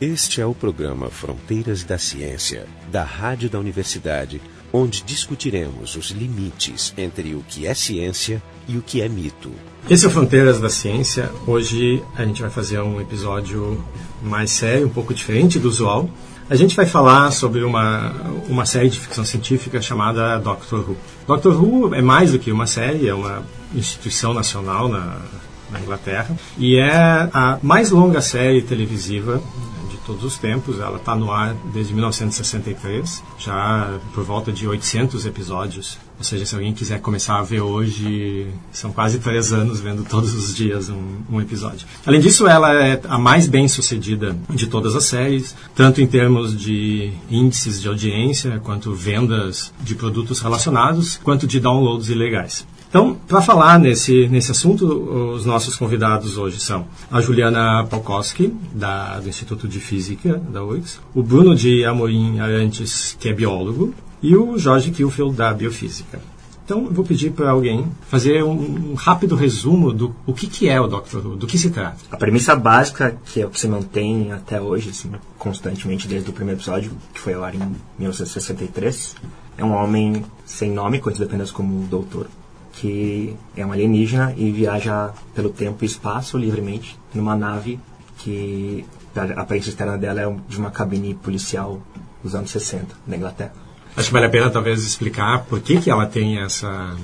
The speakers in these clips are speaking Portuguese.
Este é o programa Fronteiras da Ciência, da Rádio da Universidade, onde discutiremos os limites entre o que é ciência e o que é mito. Esse é o Fronteiras da Ciência. Hoje a gente vai fazer um episódio mais sério, um pouco diferente do usual. A gente vai falar sobre uma, uma série de ficção científica chamada Doctor Who. Doctor Who é mais do que uma série, é uma instituição nacional na, na Inglaterra e é a mais longa série televisiva todos os tempos. Ela está no ar desde 1963, já por volta de 800 episódios. Ou seja, se alguém quiser começar a ver hoje, são quase três anos vendo todos os dias um, um episódio. Além disso, ela é a mais bem sucedida de todas as séries, tanto em termos de índices de audiência, quanto vendas de produtos relacionados, quanto de downloads ilegais. Então, para falar nesse, nesse assunto, os nossos convidados hoje são a Juliana Polkowski, da, do Instituto de Física da UX, o Bruno de Amorim Arantes, que é biólogo, e o Jorge Kilfield, da Biofísica. Então, eu vou pedir para alguém fazer um, um, rápido resumo do o que, que é o Dr. Who, do que se trata. A premissa básica, que é o que se mantém até hoje, assim, constantemente desde o primeiro episódio, que foi ao ar em 1963, é um homem sem nome, conhecido apenas como Doutor, que é um alienígena e viaja pelo tempo e espaço livremente numa nave que a aparência externa dela é de uma cabine policial dos anos 60 na Inglaterra. Acho que vale a pena talvez explicar por que, que ela tem essa,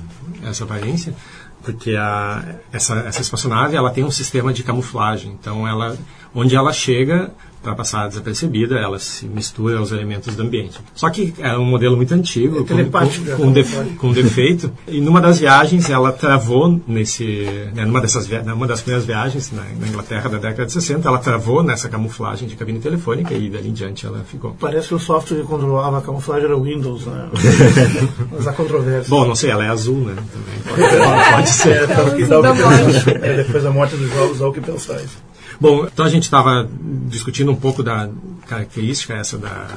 essa aparência, porque a, essa, essa espaçonave ela tem um sistema de camuflagem, então ela, onde ela chega, para passar desapercebida, ela se mistura aos elementos do ambiente. Só que é um modelo muito antigo, é com, com, com, com, defeito. E numa das viagens ela travou nesse, né, numa dessas numa das primeiras viagens na, na, Inglaterra da década de 60, ela travou nessa camuflagem de cabine telefônica e dali em diante ela ficou. Parece que o software que controlava a camuflagem era o Windows, né? Mas há controvérsia. Bom, não sei, ela é azul, né? Também. Pode, pode ser. É, que dá o que pensar. É, depois da morte dos jogos, dá o que pensar. Bom, então a gente estava discutindo um pouco da característica essa da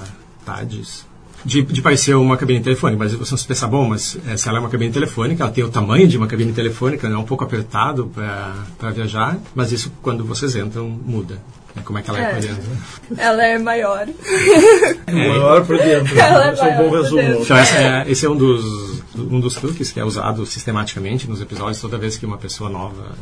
TADES, de, de, parecer uma cabine telefônica, mas você pensa, bom, mas é, se ela é uma cabine telefônica, ela tem o tamanho de uma cabine telefônica, é um pouco apertado para viajar, mas isso quando vocês entram muda. É, como é que ela é, é por dentro? Ela é maior. É, maior por dentro. Ela é, é um bom resumo. Então, é, esse é um dos, um dos truques que é usado sistematicamente nos episódios toda vez que uma pessoa nova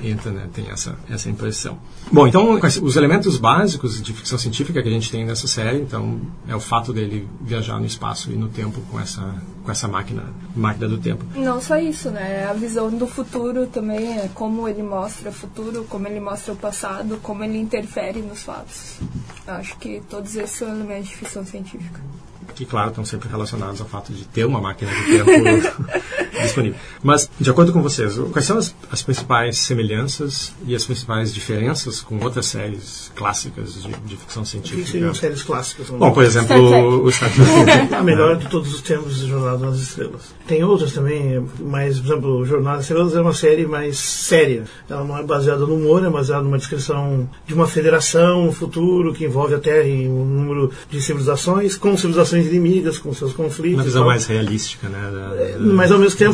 entra, né, tem essa, essa impressão. Bom, então, os elementos básicos de ficção científica que a gente tem nessa série, então, é o fato dele viajar no espaço e no tempo com essa, com essa máquina, máquina do tempo. Não só isso, né? A visão do futuro também, é como ele mostra o futuro, como ele mostra o passado, como ele interfere nos fatos. Acho que todos esses são elementos de ficção científica que, claro, estão sempre relacionados ao fato de ter uma máquina de tempo disponível. Mas, de acordo com vocês, quais são as, as, principais semelhanças e as principais diferenças com outras séries clásicas de, de ficção científica? O que seriam séries clássicas? Bom, por exemplo, o Star Trek. A melhor de todos os tempos de Jornada nas Estrelas. Tem outras também, mas, por exemplo, Jornada nas Estrelas é uma série mais séria. Ela não é baseada no humor, é baseada numa descrição de uma federação no futuro que envolve a Terra e um número de civilizações, com civilizações inimigas, com seus conflitos. Uma visão mais realística, né? Da, da, mas ao mesmo tempo.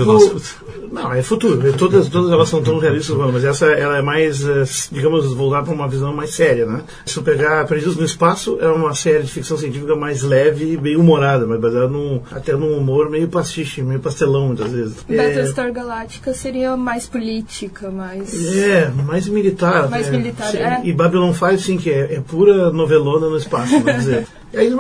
Não, é futuro. Todas, todas elas são tão realistas, mas essa ela é mais, eh, digamos, voltada para uma visão mais séria, né? Se eu pegar Perdidos no Espaço, é uma série de ficção científica mais leve e bem humorada, mas baseada num, até num humor meio pastiche, meio pastelão, muitas vezes. Battlestar é... Galáctica seria mais política, mais. É, mais militar. Mais é, militar, sim. é. E Babylon 5, sim, que é, é pura novelona no espaço, vamos dizer. E aí,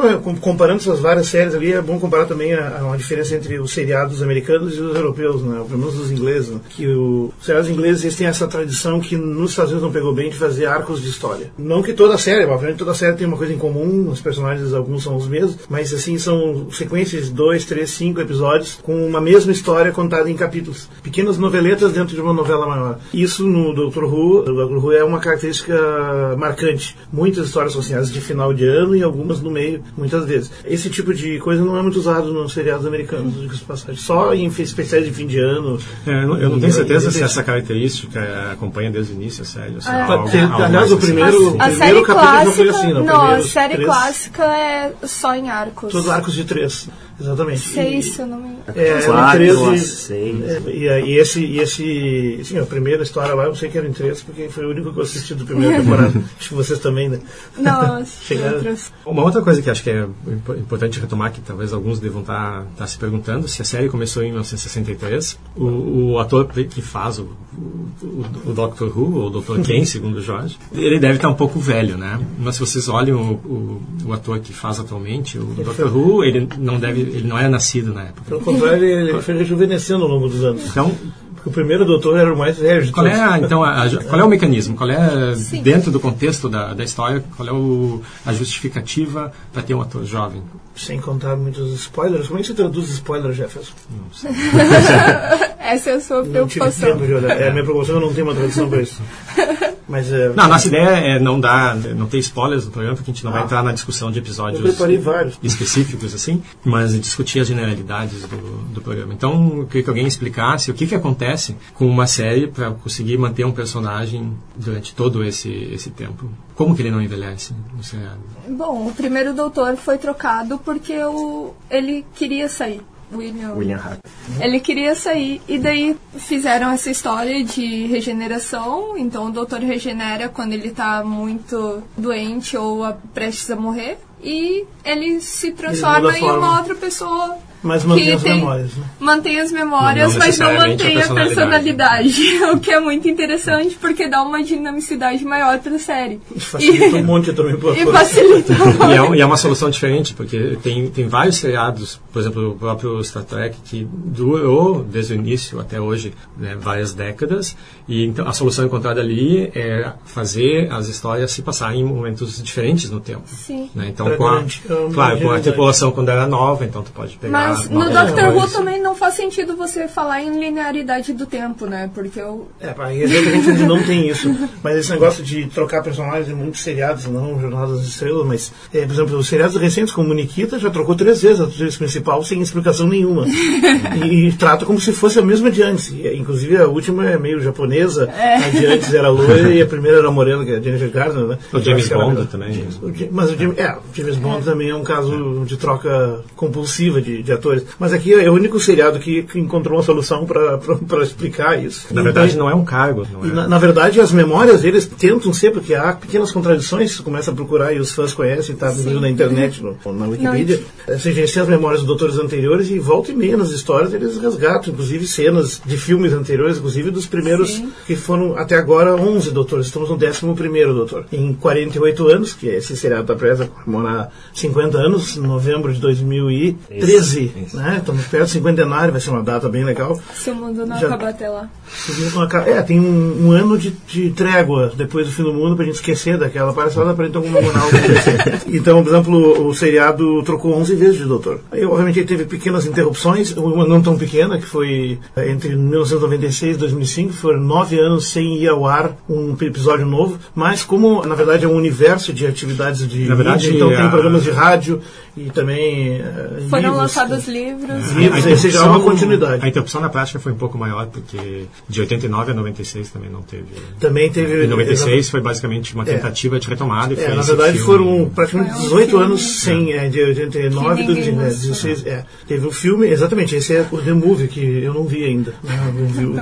comparando essas várias séries ali, é bom comparar também a, a diferença entre os seriados americanos e os europeus, né? pelo menos os ingleses. Né? Que o, os seriados ingleses eles têm essa tradição que nos Estados Unidos não pegou bem de fazer arcos de história. Não que toda série, obviamente toda série tem uma coisa em comum, os personagens alguns são os mesmos, mas assim são sequências de dois, três, cinco episódios com uma mesma história contada em capítulos. Pequenas noveletas dentro de uma novela maior. Isso no Dr. Who, o Dr. Who é uma característica marcante. Muitas histórias são assim, as de final de ano e algumas no meio meio, muitas vezes. Esse tipo de coisa não é muito usado nos seriados americanos, de passagem. Só em especiais de fim de ano. É, eu não, eu não tenho certeza se essa característica acompanha desde o início a série. Ah, algo, algo aliás, o primeiro, a, o primeiro capítulo clássica, não foi assim. Não, não a série três, clássica é só em arcos. Todos arcos de três. Exatamente. Seis, se eu não me engano. É, Quatro, 13. seis. é, e, aí esse, e esse. Sim, a primeira história lá eu sei que era em 13, porque foi o único que eu assisti do primeira temporada. Acho que vocês também, né? Não, Chegaram- outras. Uma outra coisa que acho que é impo- importante retomar, que talvez alguns devam estar se perguntando, se a série começou em 1963, o, o ator que faz o, o, o Doctor Who, ou Dr. Ken, segundo o Jorge, ele deve estar um pouco velho, né? Mas se vocês olham o, o, o ator que faz atualmente, o Dr. Who, ele não deve, ele não é nascido na época. Pelo contrário, ele foi rejuvenescendo ao longo dos anos. Então, Porque o primeiro doutor era o mais velho Qual é, a- então, a- a- qual é o mecanismo? Qual é, Sim. dentro do contexto da, da história, qual é o, a justificativa para ter um ator jovem? Sem contar muitos spoilers. Como é que você traduz spoiler, Jefferson? Não sei. Essa é a sua Não tive preocupação. tempo de olhar. É, a minha preocupação eu não tenho uma tradução para isso. Mas é, Não, a nossa ideia é não dar, não ter spoilers no programa, porque a gente não vai Ah. entrar na discussão de episódios específicos, assim, mas discutir as generalidades do, do programa. Então, eu queria que alguém explicasse o que, que acontece com uma série para conseguir manter um personagem durante todo esse, esse tempo. Como que ele não envelhece no seriado? Bom, o primeiro doutor foi trocado porque o, ele queria sair. William, William Harper. Ele queria sair e daí fizeram essa história de regeneração. Então o doutor regenera quando ele tá muito doente ou a- prestes a morrer. E ele se transforma a em uma outra pessoa. Mas mantém as tem- memórias. Né? Mantém as memórias, Não mas não necessariamente a mantém a personalidade. personalidade. o que é muito interessante porque dá uma dinamicidade maior pra série. Isso facilita um monte também para E facilita. E é, um- e é uma solução diferente, porque tem, tem vários seriados, por exemplo, o próprio Star Trek, que durou desde o início até hoje né, várias décadas, e então a solução encontrada ali é fazer as histórias se passarem em momentos diferentes no tempo. Sim. né? Então, Pra com a, claro, com a longevidade. tripulação quando era nova, então tu pode pegar. Mas no novos Doctor Who também não faz sentido você falar em linearidade do tempo, né? Porque eu, É, e gente ainda não tem isso. Mas esse negócio de trocar personagens em muitos seriados, não Jornadas das Estrelas, mas, é, por exemplo, os seriados recentes, como Nikita, já trocou três vezes a atriz principal sem explicação nenhuma. e, trata como se fosse a mesma de antes. E, inclusive, a última é meio japonesa, a de antes era loira e a primeira era morena, que é a Jennifer Garner, né? O James Bond era- também. O Mas o James, é, o James Bond também é um caso de troca compulsiva de, de atores. Mas aqui é o único seriado que, que encontrou uma solução para explicar isso. Na verdade, não é um cargo. Não é. na, na verdade, as memórias, eles tentam ser, porque há pequenas contradições, tu começa a procurar e os fãs conhecem, tá inclusive na internet, no, na Wikipedia. Seja, eles têm as memórias dos doutores anteriores e volta e meia nas histórias eles resgatam, inclusive, cenas de filmes anteriores, inclusive dos primeiros, Sim. que foram até agora 11 doutores. Estamos no 11 primeiro doutor. Em 48 anos, que é esse seriado da Presa comemorar 50 anos, em novembro de 2013, Isso. Né? Estamos perto do cinquentenário, vai ser uma data bem legal. se o mundo não Já- acabar até lá. É, tem um, um ano de, de trégua depois do fim do mundo pra gente esquecer daquela palhaçada pra então comemorar algo desse. Então, por exemplo, o, o seriado trocou 11 vezes de doutor. Aí, obviamente, ele teve pequenas interrupções, uma não tão pequena, que foi eh, entre 1996 e 2005, foram nove anos sem ir ao ar um episódio novo, mas como, na verdade, é um universo de atividades de Na verdade, mídia, então tem a- programas de rádio e também eh, Foram livros. lançados livros. Livros, ou seja, há uma continuidade. A interrupção na prática foi um pouco maior, porque de 89 a 96 também não teve. Também teve... Em 96 foi basicamente uma tentativa de retomada. E foi É, na esse verdade filme. foram praticamente Foi um 18 filme. anos sem, é, de 89 Que do, ninguém de, né, lançou. 16, é. Teve o filme, exatamente, esse é o The Movie, que eu não vi ainda. né, não vi o-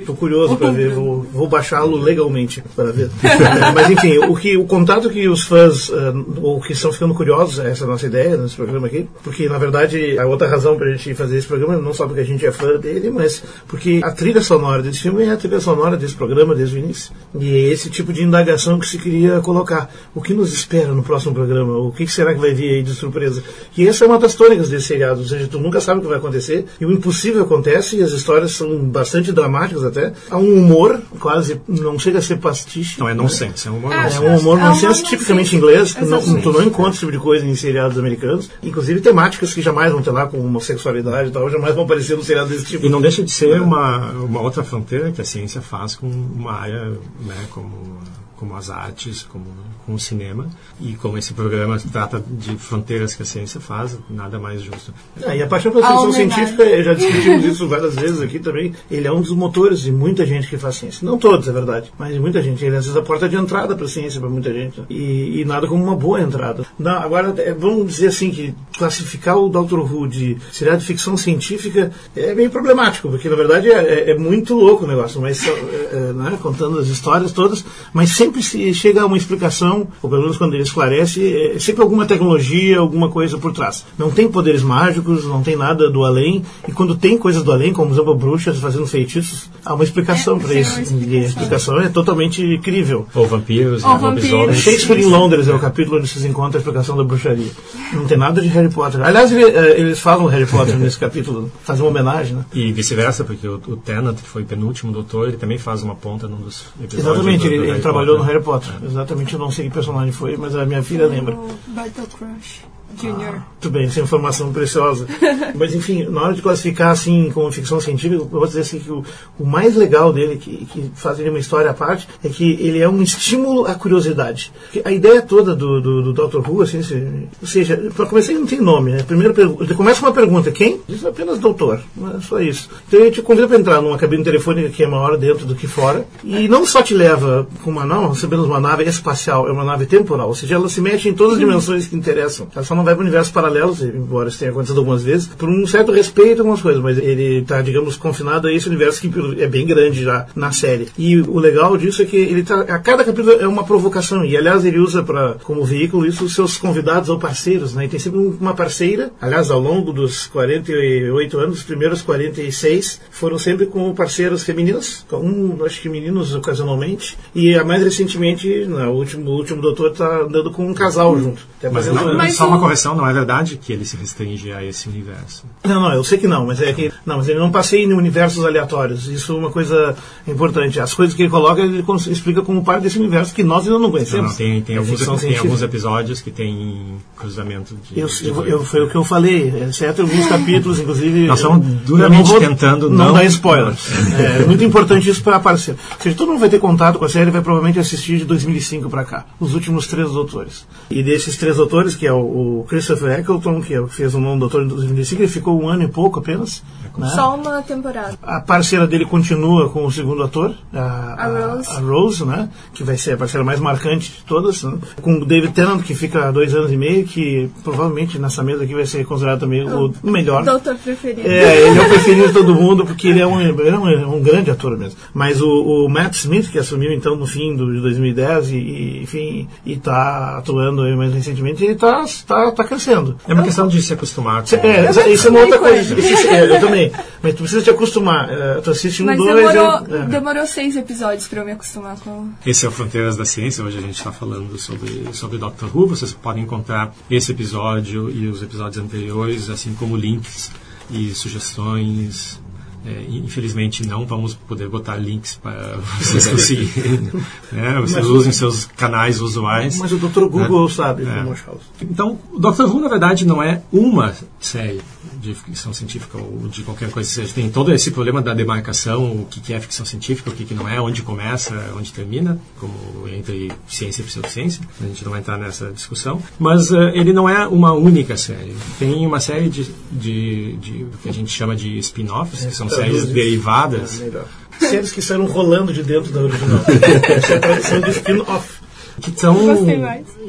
Tô curioso para ver, vou, vou baixá-lo legalmente para ver. É, mas enfim, o, que, o contato que os fãs, ah, ou que estão ficando curiosos, essa é a nossa ideia nesse programa aqui, porque na verdade a outra razão para a gente fazer esse programa, não só porque a gente é fã dele, mas porque a trilha sonora desse filme é a trilha sonora desse programa desde o início. E é esse tipo de indagação que se queria colocar. O que nos espera no próximo programa? O que será que vai vir aí de surpresa? E essa é uma das tônicas desse seriado, ou seja, tu nunca sabe o que vai acontecer, e o impossível acontece, e as histórias são bastante dramáticas até. Há um humor, quase, não chega a ser pastiche. Não, é nonsense, é um humor É, É nonsense. um humor É um nonsense tipicamente inglês, que não, tu não encontra esse tipo de coisa em seriados americanos. Inclusive temáticas que jamais vão ter lá, como homossexualidade e tal, jamais vão aparecer no seriado desse tipo. E não deixa de ser uma, uma outra fronteira que a ciência faz com uma área né, como como as artes, como, como o cinema. E como esse programa trata de fronteiras que a ciência faz, nada mais justo. Ah, e a paixão pela ficção científica, já discutimos isso várias vezes aqui também, ele é um dos motores de muita gente que faz ciência. Não todos, é verdade, mas muita gente. Ele é, às vezes a porta de entrada para a ciência para muita gente. E, e, nada como uma boa entrada. Não, agora, é, vamos dizer assim que classificar o Dr. Who de seriado de ficção científica é bem problemático, porque na verdade é, é, é muito louco o negócio, mas é, é, né, contando as histórias todas, mas sempre se chega a uma explicação, ou pelo menos quando ele esclarece, é sempre alguma tecnologia, alguma coisa por trás. Não tem poderes mágicos, não tem nada do além, e quando tem coisas do além, como por exemplo bruxas fazendo feitiços, há uma explicação para isso. Explicação. E a explicação é totalmente crível. Ou vampiros, ou vampiros. Shakespeare em Londres é o capítulo onde se encontra a explicação da bruxaria. Não tem nada de Harry Potter. Aliás, eh, eles falam Harry Potter nesse capítulo, fazem uma homenagem, né? E vice-versa, porque o, o Tennant, que foi o penúltimo doutor, ele também faz uma ponta num dos episódios. Exatamente, do, do ele, ele trabalhou no Harry Potter. Exatamente, eu não sei que personagem foi, mas a minha filha lembra. Battle Crush. Junior. Ah, muito bem, essa informação preciosa. Mas, enfim, na hora de classificar assim como ficção científica, eu vou dizer assim que o, o mais legal dele, que, que faz ele uma história à parte, é que ele é um estímulo à curiosidade. A ideia toda do, do, do Dr. Who, assim, se, ou seja, para começar, ele não tem nome, né? Primeiro, ele começa com uma pergunta: quem? Diz apenas doutor, é só isso. Então ele te convida para entrar numa cabine telefônica que é maior dentro do que fora, e não só te leva com uma, não, recebendo uma nave espacial, é uma nave temporal, ou seja, ela se mexe em todas as dimensões que interessam. Ela só não vai para universos paralelos, embora isso tenha acontecido algumas vezes, por um certo respeito a algumas coisas, mas ele está, digamos, confinado a esse universo que é bem grande já na série. E o legal disso é que ele tá, a cada capítulo é uma provocação, e aliás ele usa para como veículo isso os seus convidados ou parceiros, né? E tem sempre uma parceira, aliás, ao longo dos 48 anos, os primeiros 46 foram sempre com parceiros femininos, um, acho que meninos ocasionalmente, e a mais recentemente, no último, o último doutor está andando com um casal junto. Mas, não, mas só uma correção, não é verdade que ele se restringe a esse universo. Não, não, eu sei que não, mas é que não, mas ele não passeia em universos aleatórios. Isso é uma coisa importante. As coisas que ele coloca, ele explica como parte desse universo que nós ainda não conhecemos. Não, não tem, tem, alguns, tem alguns episódios que tem cruzamento de. Eu, de eu, eu, foi o que eu falei, exceto alguns capítulos, inclusive. Nós estamos duramente não vou, tentando não, não dar spoilers. é, é muito importante isso para aparecer. Ou seja, todo mundo vai ter contato com a série vai provavelmente assistir de 2005 para cá, os últimos três doutores. E desses três doutores, que é o, o Christopher Eccleston, que é que fez o nome doutor em 2005, ele ficou um ano e pouco apenas. Né? Só uma temporada. A parceira dele continua com o segundo ator, a, a, Rose. a, Rose, né? Que vai ser a parceira mais marcante de todas. Né? Com o David Tennant, que fica há dois anos e meio, que provavelmente nessa mesa aqui vai ser considerado também o, o melhor. Doutor preferido. É, ele é o preferido de todo mundo, porque ele é um, ele é um, um grande ator mesmo. Mas o, o, Matt Smith, que assumiu então no fim do, de 2010 e, e enfim, e está atuando mais recentemente, ele está tá, tá crescendo. É uma questão de se acostumar. Com... É, isso é uma outra coisa. eu também. Mas tu precisa te acostumar. Uh, tu assiste um, Mas dois... Demorou, é, é. demorou seis episódios para eu me acostumar com... Esse é o Fronteiras da Ciência. Hoje a gente está falando sobre, sobre Doctor Who. Vocês podem encontrar esse episódio e os episódios anteriores, assim como links e sugestões é, infelizmente não vamos poder botar links para vocês conseguirem. né? Vocês mas, usem seus canais usuais. Mas o Dr. Google né? sabe é. Então, o Dr. Who, na verdade, não é uma série de ficção científica ou de qualquer coisa que seja. Tem todo esse problema da demarcação, o que é ficção científica, o que não é, onde começa, onde termina, como entre ciência e pseudociência. A gente não vai entrar nessa discussão. Mas uh, ele não é uma única série. Tem uma série de, de, de que a gente chama de spin-offs, que são séries derivadas. É séries que saíram rolando de dentro da original. Essa é a tradução de spin-off que são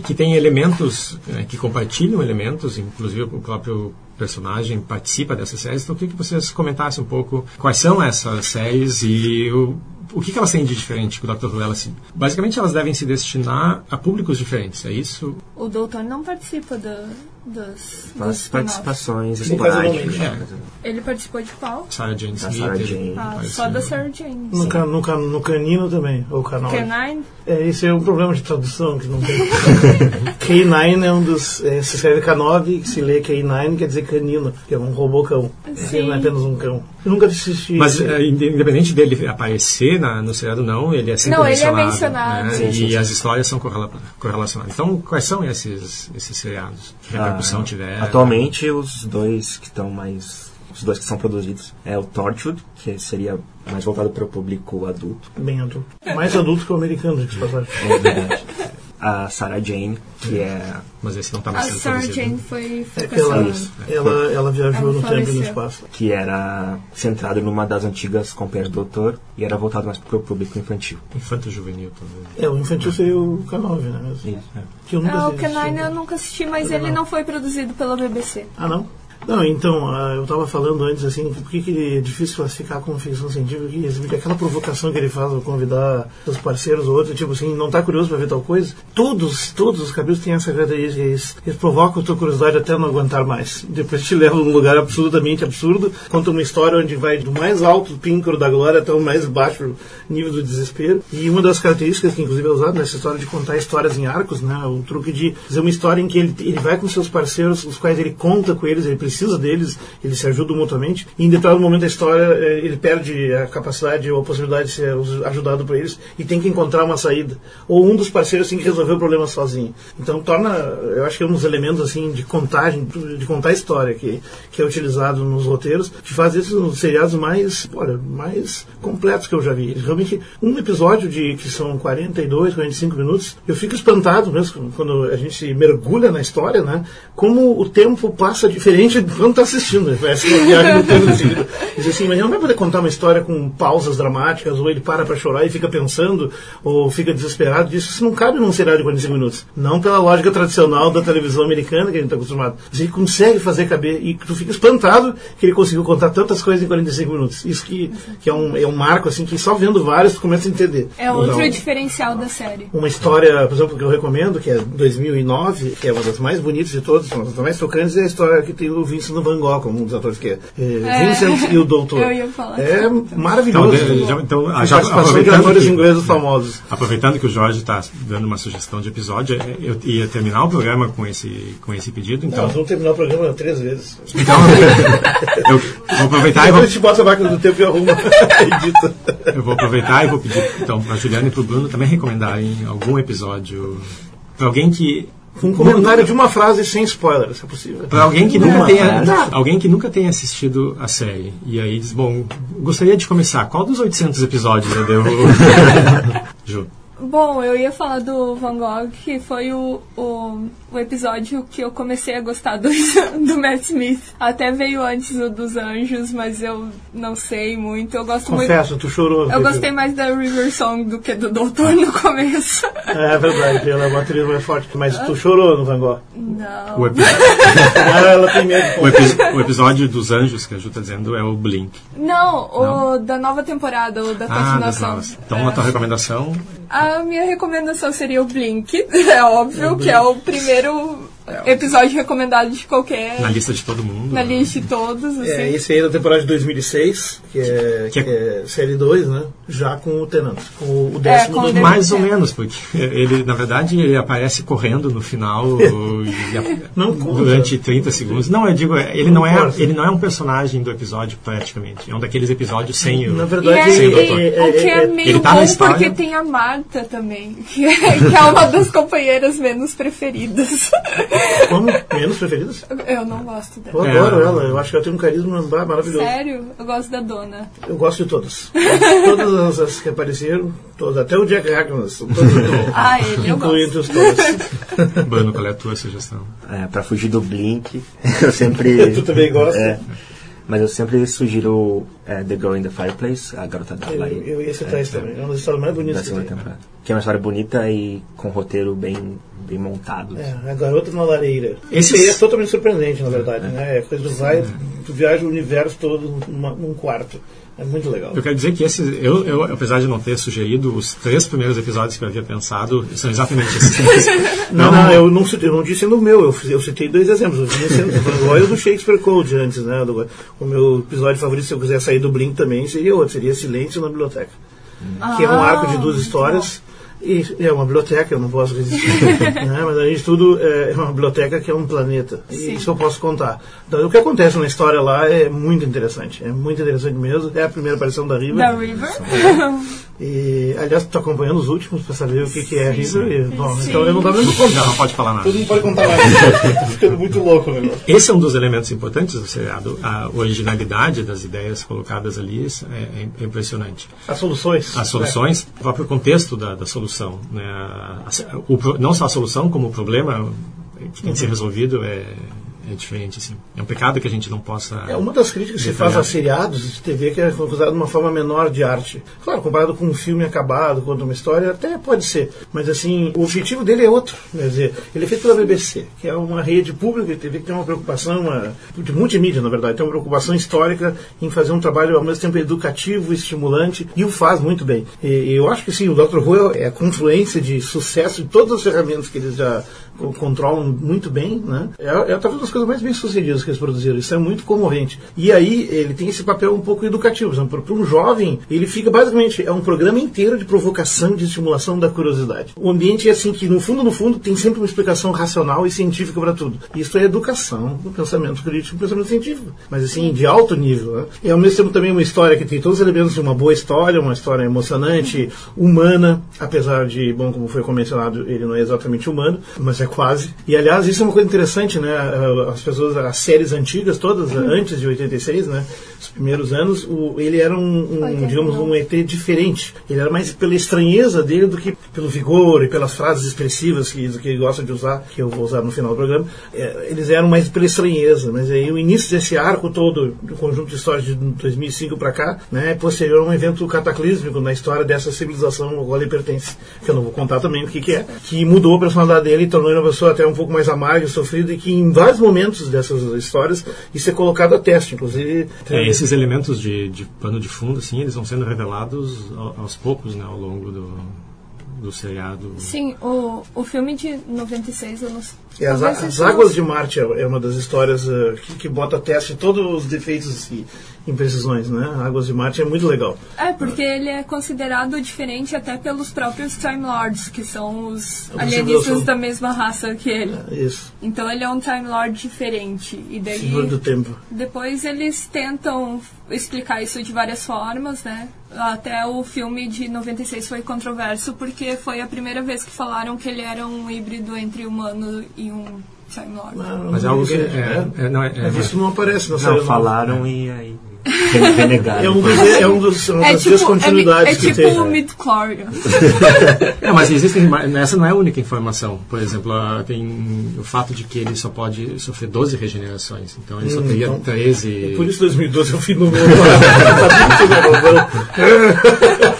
que tem elementos né, que compartilham elementos, inclusive o próprio personagem participa dessas séries. Então, eu queria que vocês comentassem um pouco quais são essas séries e o, o que, que elas têm de diferente com o Dr. Who? Elas, basicamente, elas devem se destinar a públicos diferentes, é isso? O Doutor não participa da, das, das participações esporádicas. É. Ele participou de qual? Sarah Jane Smith. Sarah Jane. Ah, só da Sarah Jane. No, can, no, can, no canino também, ou canal. Canine? É, esse é um problema de tradução que não tem. K9 é um dos. É, se escreve K9, que se lê K9 quer dizer canino, que é um robô cão. Sim. Ele não é apenas um cão. Eu nunca assisti. Mas é, independente dele aparecer na, no seriado, não, ele é sempre não, mencionado. Ele é mencionado. Né? Sim, e sim, as histórias são correlacionadas. Então, quais são esses, esses seriados? Ah, repercussão tiver? Atualmente, os dois que estão mais os dois que são produzidos. É o Torchwood, que seria mais voltado para o público adulto. Bem adulto. Mais adulto que o americano, de passagem. É verdade. a Sarah Jane, que é... Mas esse não está A mais sendo Sarah produzido. Jane foi, foi É que ela, ela, ela viajou Ela no tempo e no espaço. que era centrado numa das antigas companhias do Doutor e era voltado mais para o público infantil. Infanto juvenil, talvez. É, o infantil seria o K9, né? Mas, Isso, é. que eu nunca Ah, o assisti. Canine eu nunca assisti, mas ele não foi produzido pela BBC. Ah, não? Não, então, ah, eu estava falando antes, assim, por que que é difícil classificar como ficção científica, que existe aquela provocação que ele faz ao convidar seus parceiros ou outros, tipo assim, não tá curioso para ver tal coisa? Todos, todos os capítulos têm essa característica, eles, provocam a tua curiosidade até não aguentar mais. Depois te levam num lugar absolutamente absurdo, conta uma história onde vai do mais alto píncaro da glória até o mais baixo nível do desespero. E uma das características que inclusive é usada nessa história de contar histórias em arcos, né, o truque de fazer uma história em que ele, ele vai com seus parceiros, os quais ele conta com eles, ele precisa deles, eles se ajudam mutuamente, e em determinado momento da história eh, ele perde a capacidade ou a possibilidade de ser ajudado por eles e tem que encontrar uma saída. Ou um dos parceiros tem que resolver o problema sozinho. Então torna, eu acho que é um dos elementos assim de contagem, de contar a história que, que é utilizado nos roteiros, que faz esses os seriados mais, olha, mais completos que eu já vi. Realmente, um episódio de que são 42, 45 minutos, eu fico espantado mesmo quando a gente mergulha na história, né? Como o tempo passa diferente quando está assistindo. né? Uma viagem assim. Diz assim, mas ele não vai poder contar uma história com pausas dramáticas, ou ele para para chorar e fica pensando, ou fica desesperado. Disso isso não cabe num seriado de 45 minutos. Não pela lógica tradicional da televisão americana que a gente está acostumado. Mas ele consegue fazer caber, e tu fica espantado que ele conseguiu contar tantas coisas em 45 minutos. Isso que, que é, um, é um marco, assim, que só vendo vários tu começa a entender. É outro Então, diferencial da série. uma história, por exemplo, que eu recomendo, que é 2009, que é uma das mais bonitas de todas, uma das mais tocantes, é a história que tem o Vincent Van Gogh, como um dos atores que é, é, Vincent e o Doutor. Eu ia falar. É maravilhoso. Então, já- então, Com já participação de aproveitando atores que- ingleses famosos. Aproveitando que o Jorge está dando uma sugestão de episódio, é, eu ia terminar o programa com esse, com esse pedido, então, Nós vamos terminar o programa três vezes. então eu vou aproveitar e vou, Depois a gente bota a máquina do tempo e arruma. Edita. eu vou aproveitar e vou pedir então para Juliana e para o Bruno também recomendarem algum episódio para alguém que Um comentário de uma frase sem spoiler, se é possível. para alguém que nunca tenha alguém que nunca tenha assistido a série. E aí diz bom gostaria de começar. Qual dos 800 episódios eu devo Ju Bom, eu ia falar do Van Gogh, que foi o, o, o episódio que eu comecei a gostar do, do Matt Smith. Até veio antes o dos Anjos, mas eu não sei muito. Eu gosto muito. Confesso, tu chorou. Eu gostei mais da River Song do que do Doutor no começo. É verdade, ela é uma atriz mais forte, mas tu chorou no Van Gogh. Não. o, epi- Ah, ela tem medo. o epi- o episódio dos anjos que a Ju está dizendo é o Blink Não, o da nova temporada, o da ah das continuação. novas então É. na tua recomendação A minha recomendação seria o Blink, é óbvio, que é o primeiro episódio recomendado de qualquer. na lista de todo mundo na lista de todos, assim. É, esse aí é da temporada de 2006, que é, Que que é- é série 2, né? Já com o Tenant, com o É, décimo com o Mais ou Tennant. menos, porque ele, na verdade, ele aparece correndo no final e a- Não durante 30 segundos. Não, eu digo, ele Não não, é, ele não é um personagem do episódio, praticamente. É um daqueles episódios sem o. Na verdade, é, Sem o e- doutor. o que é meio Ele tá bom história. porque tem a Marta também, que é, que é uma das companheiras menos preferidas. como menos preferidas? Eu não gosto Eu dela. É. adoro ela, eu acho que ela tem um carisma maravilhoso. Sério? Eu gosto da dona. Eu gosto de todas. todas as que apareceram, todas, até o Jack Harkness, todas Ah, ele entre os todas. Bruno, qual é a tua sugestão? É, para fugir do Blink, eu sempre. Tu também gosta? É, mas eu sempre sugiro é, The Girl in the Fireplace, a garota da Eu, lareira. eu ia citar isso também, é uma das histórias mais da bonitas que segunda tem. temporada. Que é uma história bonita e com roteiro bem, bem montado. É, a garota na lareira. Esse aí é totalmente surpreendente, na verdade. Né? É coisa do vai, tu viaja o universo todo numa- num quarto. É muito legal. Eu quero dizer que esses, eu, eu, apesar de não ter sugerido, os três primeiros episódios que eu havia pensado são exatamente esses três. Não, não, eu não, citei- eu não disse no meu, eu, eu citei dois exemplos. Eu vinha sendo do Van Gogh e o do Shakespeare Code antes, né? Do- o meu episódio favorito, se eu quiser sair do Blink também, seria outro, seria Silêncio na Biblioteca. Que é um Ah, arco de duas histórias. É uma biblioteca, eu não posso resistir. né? Mas além de tudo, é uma biblioteca que é um planeta. E Sim. isso eu posso contar. Então, o que acontece na história lá é muito interessante. É muito interessante mesmo. É a primeira aparição da Riva. Da River. E, aliás, tu tá acompanhando os últimos para saber o que, que é a River. E, bom, Sim. então eu não tava vendo Não, contar. não pode falar nada. Todo mundo pode contar mais. tá ficando muito louco o negócio. Esse é um dos elementos importantes do seriado. A originalidade das ideias colocadas ali é, é impressionante. As soluções. As soluções, o próprio contexto da, da solução. Né? A- a- o não só a solução, como o problema que tem que ser resolvido é, é diferente. Assim. É um pecado que a gente não possa. É uma das críticas que se faz a seriados de TV que é usado de uma forma menor de arte. Claro, comparado com um filme acabado, conta uma história, até pode ser. Mas assim, o objetivo dele é outro. Quer dizer, ele é feito pela BBC, que é uma rede pública de TV que tem uma preocupação, uma, de multimídia, na verdade, tem uma preocupação histórica em fazer um trabalho ao mesmo tempo educativo, estimulante, e o faz muito bem. E, eu acho que sim, o Dr. Who é a confluência de sucesso de todas as ferramentas que eles já co- controlam muito bem, né? É, é talvez uma das mais bem sucedidas que eles produziram. Isso é muito comovente. E aí ele tem esse papel um pouco educativo. Para um jovem, ele fica basicamente é um programa inteiro de provocação, de estimulação da curiosidade. O ambiente é assim que no fundo, no fundo, tem sempre uma explicação racional e científica para tudo. Isso é educação do pensamento crítico, do pensamento científico, mas assim de alto nível. Né? E ao mesmo tempo também uma história que tem todos os elementos de uma boa história, uma história emocionante, humana, apesar de, bom, como foi mencionado, ele não é exatamente humano, mas é quase. E aliás, isso é uma coisa interessante, né? As pessoas, as séries antigas, todas antes de 86, né? Os primeiros anos, o, ele era um, um, 89. digamos, um ET diferente. Ele era mais pela estranheza dele do que pelo vigor e pelas frases expressivas que, que ele gosta de usar, que eu vou usar no final do programa. É, eles eram mais pela estranheza, mas aí o início desse arco todo, do conjunto de histórias de 2005 para cá, né, é posterior a um evento cataclísmico na história dessa civilização ao qual ele pertence, que eu não vou contar também o que, que é, que mudou a personalidade dele e tornou ele uma pessoa até um pouco mais amarga sofrida, e que em vários momentos dessas histórias isso é colocado a teste, inclusive. É, esses elementos de, de pano de fundo, assim, eles vão sendo revelados ao- aos poucos, né, ao longo do, do seriado. Sim, o, o filme de 96, eu não E as, as Águas de Marte é é uma das histórias eh, que, que bota a teste todos os defeitos e imprecisões, né? Águas de Marte é muito legal. É, porque ele é considerado diferente até pelos próprios Time Lords, que são os A alienígenas da mesma raça que ele. Isso. Então ele é um Time Lord diferente. E daí Senhor do Tempo. depois eles tentam explicar isso de várias formas, né? Até o filme de 96 foi controverso porque foi a primeira vez que falaram que ele era um híbrido entre humano e um Time Lord. Ah, Mas é não algo que. É, né? é, não, é, é, Mas isso não aparece na série. Não, não. falaram e aí re- renegaram. É um dos, é um dos, uma É das tipo, é, descontinuidades é que tipo tem. o Mid-Chlorian. É, mas existem. Essa não é a única informação. Por exemplo, tem o fato de que ele só pode sofrer 12 regenerações. Então ele só teria então, 13. Por isso 2012 é o fim do mundo.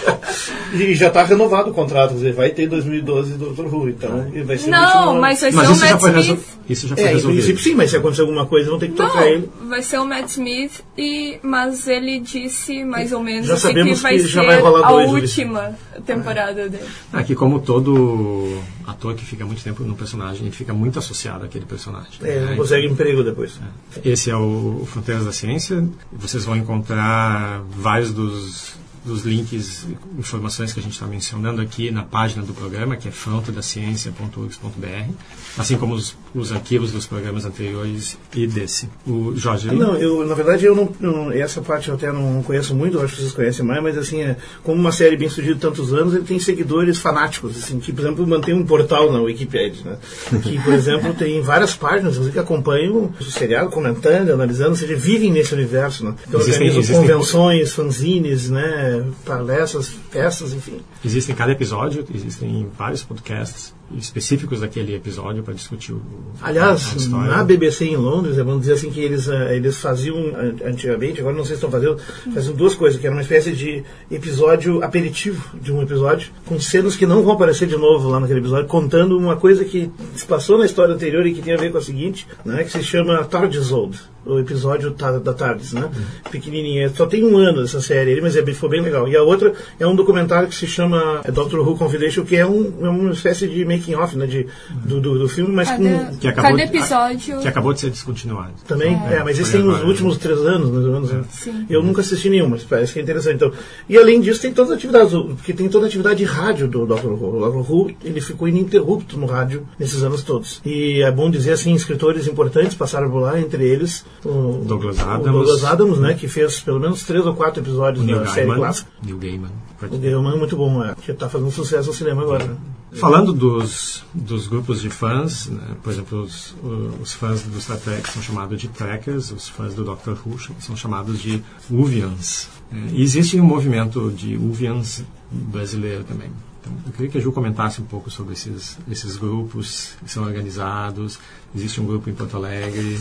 e já está renovado o contrato, quer dizer, vai ter 2012 do Dr. Who, então vai ser o Não, mas vai Mas ser o isso já, Matt resol... Smith. isso já foi É, em resolvido. princípio sim, mas se acontecer alguma coisa vão ter que trocar ele. Não, vai ser o Matt Smith, e, mas ele disse mais ou menos Já assim, que vai que ser vai rolar a última temporada dele. Aqui, como todo ator que fica muito tempo no personagem, ele fica muito associado àquele personagem. É, né? não consegue emprego depois. Esse é o Fronteiras da Ciência. Vocês vão encontrar vários dos, dos links, informações que a gente está mencionando aqui na página do programa, que é frontodaciencia.urgs.br, assim como os, os arquivos dos programas anteriores e desse. O Jorge, Ah, Não, eu, na verdade, eu não, não- Essa parte eu até não conheço muito, acho que vocês conhecem mais, mas assim, é, como uma série bem surgida tantos anos, ele tem seguidores fanáticos, assim, que, por exemplo, mantém um portal na Wikipedia, né? Que, por exemplo, tem várias páginas que acompanham o seriado, comentando, analisando, ou seja, vivem nesse universo, né? Então, Existem- organizam existem- convenções, fanzines, né? Palestras, festas, enfim. Existem cada episódio, existem vários podcasts específicos daquele episódio para discutir o, Aliás, na BBC em Londres, é, vamos dizer assim que eles, eh, eles faziam an- antigamente, agora não sei se estão fazendo, faziam duas coisas, que era uma espécie de episódio aperitivo de um episódio, com cenas que não vão aparecer de novo lá naquele episódio, contando uma coisa que se passou na história anterior e que tem a ver com a seguinte, né, que se chama TARDIS Old, o episódio da TARDIS, né, pequenininha. Só tem um ano essa série, mas é foi bem legal. E a outra é um documentário que se chama Doctor Who Confidential, que é, um, é uma espécie de making off né, de, do, do, do filme, mas Cada, com Que acabou cada de- episódio. Que acabou de ser descontinuado. também, é, mas esse tem os últimos três anos, mais ou menos. né? Sim. Eu nunca assisti nenhum, mas parece que é interessante. Então, e além disso, tem todas as atividades, porque tem toda a atividade de rádio do Dr. Who. O Dr. Who, ele ficou ininterrupto no rádio nesses anos todos. E é bom dizer assim, escritores importantes passaram por lá, entre eles o Douglas o Adams. Douglas Adams, né, que fez pelo menos três ou quatro episódios O da série Gaiman. clássica. Neil Gaiman. O Gaiman é muito bom, é, que está fazendo sucesso no cinema agora. né? Falando dos, dos grupos de fãs, né, por exemplo, os, os fãs do Star Trek são chamados de Trekkers, os fãs do Doctor Who são chamados de Uvians. É, E existe um movimento de Uvians brasileiro também. Então, eu queria que a Ju comentasse um pouco sobre esses, esses grupos que são organizados. Existe um grupo em Porto Alegre.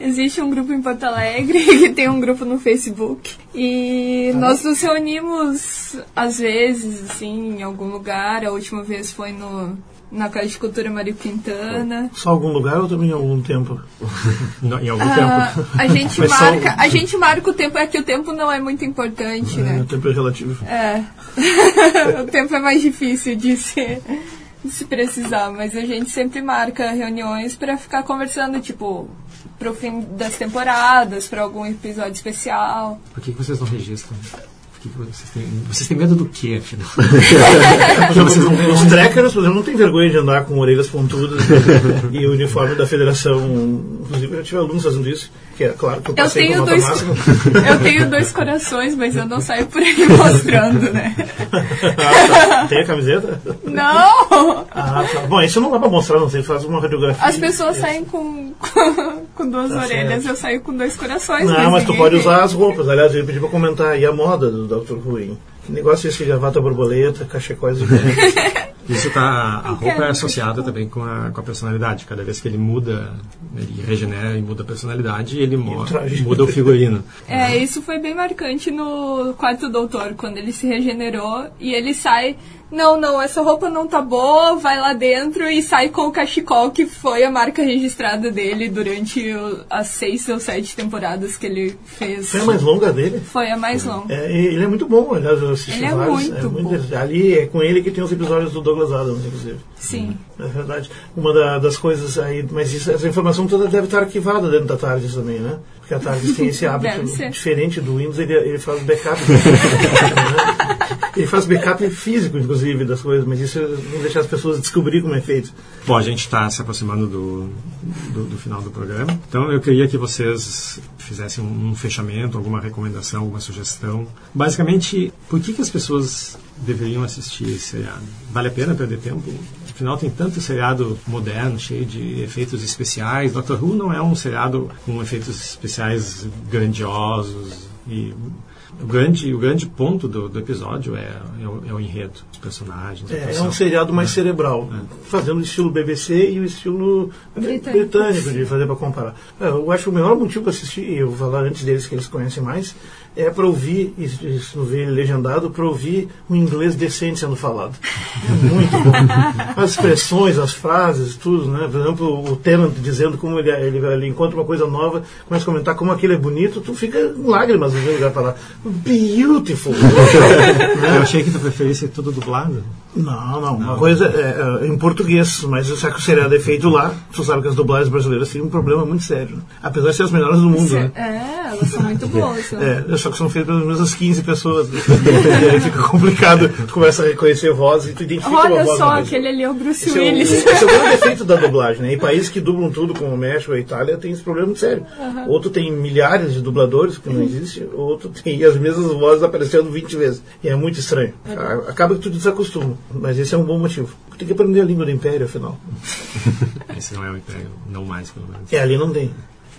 Existe um grupo em Porto Alegre que tem um grupo no Facebook. E nós nos reunimos às vezes, assim, em algum lugar. A última vez foi no, na Casa de Cultura Mário Quintana. Só algum lugar ou também algum tempo? No- em algum Ah, tempo. a gente Mas só- marca, a gente marca o tempo, é que o tempo não é muito importante, É, né? o tempo é relativo. É. o tempo é mais difícil de se, de se precisar, mas a gente sempre marca reuniões pra ficar conversando, tipo, pro fim das temporadas, pra algum episódio especial. Por que, que vocês não registram? Que vocês, têm, vocês têm medo do quê, afinal? Os trekkers, por exemplo, não tem vergonha de andar com orelhas pontudas e o uniforme da federação. Inclusive, eu já tive alunos fazendo isso, que é claro que eu Eu passei com tenho, dois, eu tenho dois corações, mas eu não saio por aí mostrando, né? Ah, tá. Tem a camiseta? Não! Ah, tá. Bom, isso não dá pra mostrar, não sei, faz uma radiografia. As pessoas saem com, com duas Tá orelhas, certo. eu saio com dois corações. Não, mas tu ninguém pode vê. usar as roupas. Aliás, eu pedi pra comentar. E a moda do Who, hein? Que negócio é esse gravata borboleta, cachecóis diferentes? Isso tá, a roupa é associada também com a, com a personalidade. Cada vez que ele muda, ele regenera e muda a personalidade, ele traje. muda o figurino. É, isso foi bem marcante no quarto doutor, quando ele se regenerou e ele sai. Não, não, essa roupa não tá boa, vai lá dentro e sai com o cachecol, que foi a marca registrada dele durante o- as seis ou sete temporadas que ele fez. Foi a mais longa dele? Foi a mais longa. É, ele é muito bom, aliás, eu assisti Ele é vários. muito bom. interessante. Ali é com ele que tem os episódios do Douglas Adams, inclusive. Sim. É verdade. Uma da- das coisas aí, mas isso- essa informação toda deve estar arquivada dentro da TARDIS também, né? Porque a TARDIS tem esse hábito diferente do Windows, ele, ele faz backup. né? ele faz backup físico, inclusive, das coisas, mas isso não deixa as pessoas descobrir como é feito. Bom, a gente está se aproximando do, do, do final do programa. Então eu queria que vocês fizessem um, um fechamento, alguma recomendação, alguma sugestão. Basicamente, por que, que as pessoas deveriam assistir esse seriado? Vale a pena perder tempo? Afinal, tem tanto seriado moderno, cheio de efeitos especiais. Doctor Who não é um seriado com efeitos especiais grandiosos e o grande, o grande ponto do, do episódio é, é, o, é o enredo, os personagens. É, é um seriado mais cerebral, fazendo o estilo BBC e o estilo Britânico. britânico de fazer para comparar. É, Eu acho que o melhor motivo para assistir, e eu vou falar antes deles que eles conhecem mais, é para ouvir, se se não ver ele legendado, para ouvir um inglês decente sendo falado. É muito bom. As expressões, as frases, tudo, né? Por exemplo, o Tennant dizendo como ele, ele, ele encontra uma coisa nova, começa a comentar como aquilo é bonito, tu fica em lágrimas às vezes ele vai falar beautiful. Eu achei que tu preferisse tudo dublado. Não, não. Uma coisa é, é em português, mas já que o seriado é feito lá, tu sabe que as dublagens brasileiras têm um problema muito sério. Apesar de ser as melhores do mundo, né? É, elas são muito boas. né? É, só que são feitas pelas mesmas 15 pessoas. né? e aí fica complicado. Tu começa a reconhecer voz e tu identifica uma Olha voz. só, na voz. aquele ali é o Bruce Esse é, o, Willis. esse é o grande defeito da dublagem, né? Em países que dublam tudo, como o México e a Itália, tem esse problema muito sério. Ou tu tem milhares de dubladores, que não existe, ou tu tem as mesmas vozes aparecendo 20 vezes. E é muito estranho. A- Acaba que tu desacostuma. Mas esse é um bom motivo. Tem que aprender a língua do Império, afinal. Esse não é o Império, não mais, pelo menos. É, ali não tem.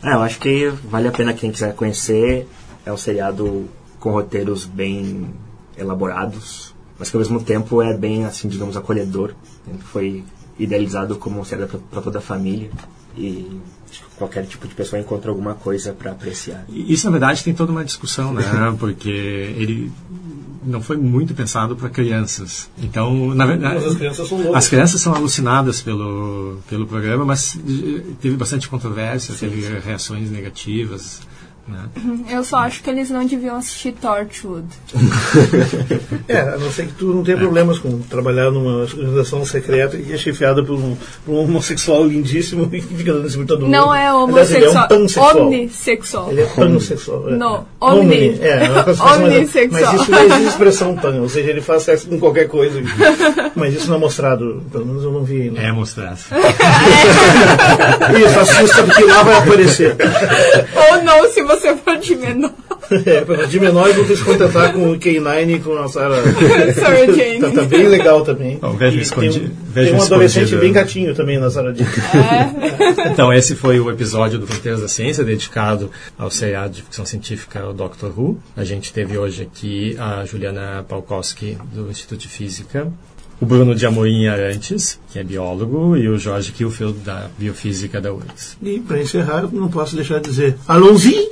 É, eu acho que vale a pena quem quiser conhecer. É um seriado com roteiros bem elaborados, mas que ao mesmo tempo é bem, assim, digamos, acolhedor. Foi idealizado como um seriado para toda a família e qualquer tipo de pessoa encontra alguma coisa para apreciar. E Isso, na verdade, tem toda uma discussão, né? Porque ele não foi muito pensado para crianças. Então, na verdade, Mas as crianças são loucas. as crianças são alucinadas pelo, pelo programa, mas teve bastante controvérsia, teve reações negativas. Né? Eu só acho que eles não deviam assistir Torchwood. É, a não ser que tu não tenha problemas com trabalhar numa organização secreta e é chefiada por um, por um homossexual lindíssimo e fica dando esse todo mundo. Não é Aliás, ele é homossexual, um pansexual. omnissexual. Ele é pansexual. é. Não, omni. É, é mais- Omnissexual. Mas isso não existe expressão pan, ou seja, ele faz sexo com qualquer coisa. Mas isso não é mostrado, pelo menos eu não vi ainda. É mostrado. Isso, assusta porque lá vai aparecer. Ou não, se você for de menor. É, de menores vão ter que se contentar com o K9 e com a Sarah. Sarah Jane. Tá, tá bem legal também. Bom, vejo E escondi- tem, um- vejo tem um adolescente escondido. bem gatinho também na Sarah Jane. Então, esse foi o episódio do Fronteiras da Ciência, dedicado ao seriado de ficção científica, o Doctor Who. A gente teve hoje aqui a Juliana Palkowski, do Instituto de Física, o Bruno de Amorim Arantes, que é biólogo, e o Jorge Kilfield, da Biofísica da URGS. E para encerrar, não posso deixar de dizer Alonzi!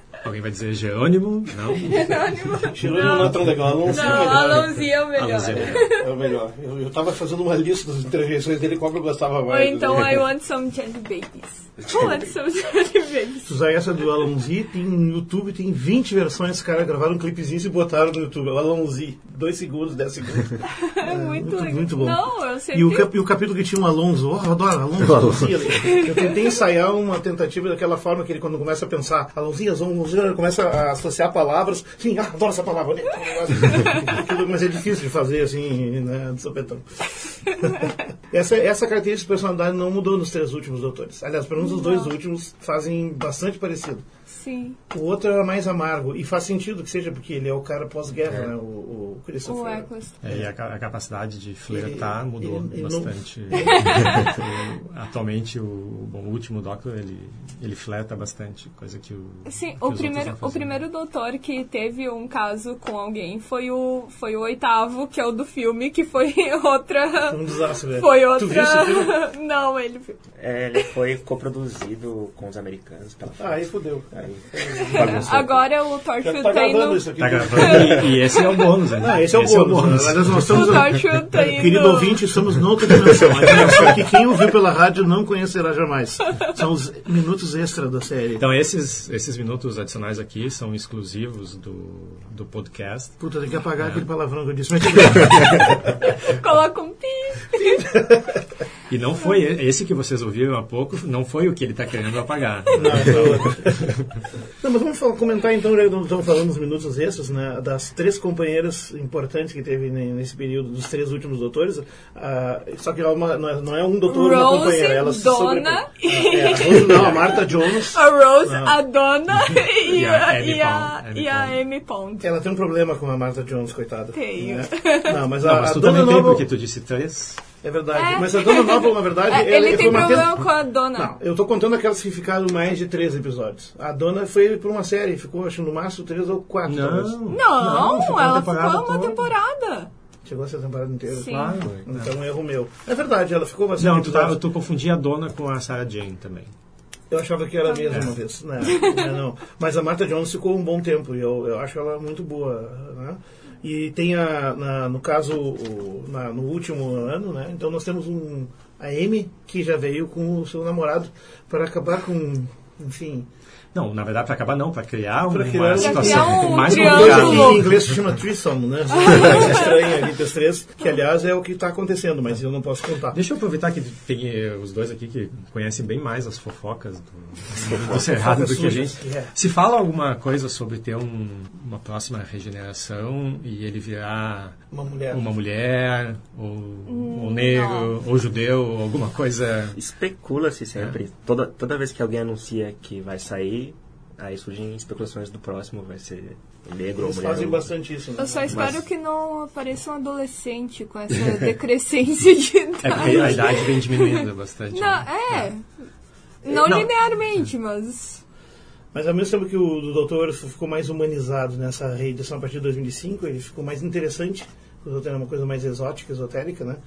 Alguém vai dizer Jerônimo? Não? Jerônimo não é tão legal, Alonzi é Não, melhor. Alonzinho é o melhor. Alonso é melhor. É o melhor. Eu, eu tava fazendo uma lista das interjeições dele, qual que eu gostava Ou mais. então I want some jelly babies. I want some jelly babies. Se usar essa do Alonzi, tem no YouTube, tem 20 versões. Os caras gravaram um clipezinho e botaram no YouTube. O Alonzi, 2 segundos, 10 segundos. É muito, muito, legal. muito bom. Não, eu sempre... E o, cap- e o capítulo que tinha um Alonso, oh, eu adoro Alonso, Alonso. Eu tentei ensaiar uma tentativa daquela forma que ele, quando começa a pensar, Alonzias, Alonzias, começa a associar palavras. Sim, ah, adoro essa palavra. Aquilo, Mas é difícil de fazer assim, né, de sopetão. Essa, essa característica de personalidade não mudou nos três últimos doutores. Aliás, pelo menos os dois últimos fazem bastante parecido. Sim, O outro é mais amargo. E faz sentido que seja, porque ele é o cara pós-guerra, né? O, o o Christopher. Eccles. É, e a, a capacidade de flertar Ele- mudou ele- ele não- bastante. O- Atualmente, o, bom, o último Doctor, ele, ele flerta bastante, coisa que o Sim, que o primeiro, não o primeiro doutor que teve um caso com alguém foi o, foi o oitavo, que é o do filme, que foi outra... Um desastre, né? Foi Tu viu esse filme? outra... Não, ele... É, ele foi coproduzido com os americanos pela Ah, aí fodeu. Aí foi bagunçou. Agora o Já Torchwood tá tem gravando no... isso aqui. Tá gravando e, e esse é o bônus, né? Não, esse é o bônus. Aliás, nós estamos... O Torchwood tem Querido no... ouvinte, estamos noutra dimensão. A dimensão que quem ouviu pela rádio não conhecerá jamais. São os minutos extra da série. Então, esses, esses minutos adicionais aqui são exclusivos do, do podcast. Puta, tem que apagar aquele palavrão que eu disse. Mas. Coloca um pi. E não foi esse que vocês ouviram há pouco, não foi o que ele está querendo apagar. Não, não. Não, mas vamos falar- comentar então, já que estamos falando dos minutos extras, né, das três companheiras importantes que teve ne- nesse período, dos três últimos doutores. ah, só que é uma- não, é, não é um doutor e uma Rose, companheira. Elas se Donna. sobrepõem. É, a Rose não, a Martha Jones. A Rose, a Donna e, E a a, Amy e, a, Pond. e a Amy Pond. Ela tem um problema com a Martha Jones, coitada. Tenho. né? Não, mas Não, a, mas a tu Dona também tem, porque tu disse três. É verdade. É. Mas a Dona Noble, na verdade, É, ele foi tem problema ten- com a Donna. Não, eu tô contando aquelas que ficaram mais de três episódios. A Dona foi por uma série, ficou acho no máximo três ou quatro. talvez. Não, Não, ficou ela ficou uma toda. temporada. Chegou a ser a temporada inteira. Sim. Claro. Então é um erro meu. É verdade, ela ficou bastante Não, tu, tá, tu confundia a dona com a Sarah Jane também. Eu achava que era a mesma uma vez. Não, não, não. Mas a Martha Jones ficou um bom tempo e eu, eu acho ela muito boa. Né? E tem a, na- no caso, o- na- no último ano, né? Então nós temos um, a Amy, que já veio com o seu namorado para acabar com, enfim, Não, na verdade, para acabar não, para criar Pra uma criar situação criar um mais complicada. Em inglês se chama threesome, né? Mais estranha ali os três, que aliás é o que está acontecendo, mas eu não posso contar. Deixa eu aproveitar que tem eh, os dois aqui que conhecem bem mais as fofocas do, do Cerrado do que a gente. é. Se fala alguma coisa sobre ter um- uma próxima regeneração e ele virar Uma mulher. uma mulher, ou, ou negro, ou judeu, ou alguma coisa. Especula-se sempre. Toda, toda vez que alguém anuncia que vai sair, aí surgem especulações do próximo, vai ser negro ou Eles mulher. fazem ou- bastante isso. Né? Eu só espero Mas- que não apareça um adolescente com essa decrescência de É porque a idade. idade vem diminuindo bastante. Não, né? é. Não, Não. linearmente, mas. Mas ao mesmo tempo que o do doutor ficou mais humanizado nessa reedição a partir de 2005, ele ficou mais interessante os outros eram uma coisa mais exótica, esotérica, né?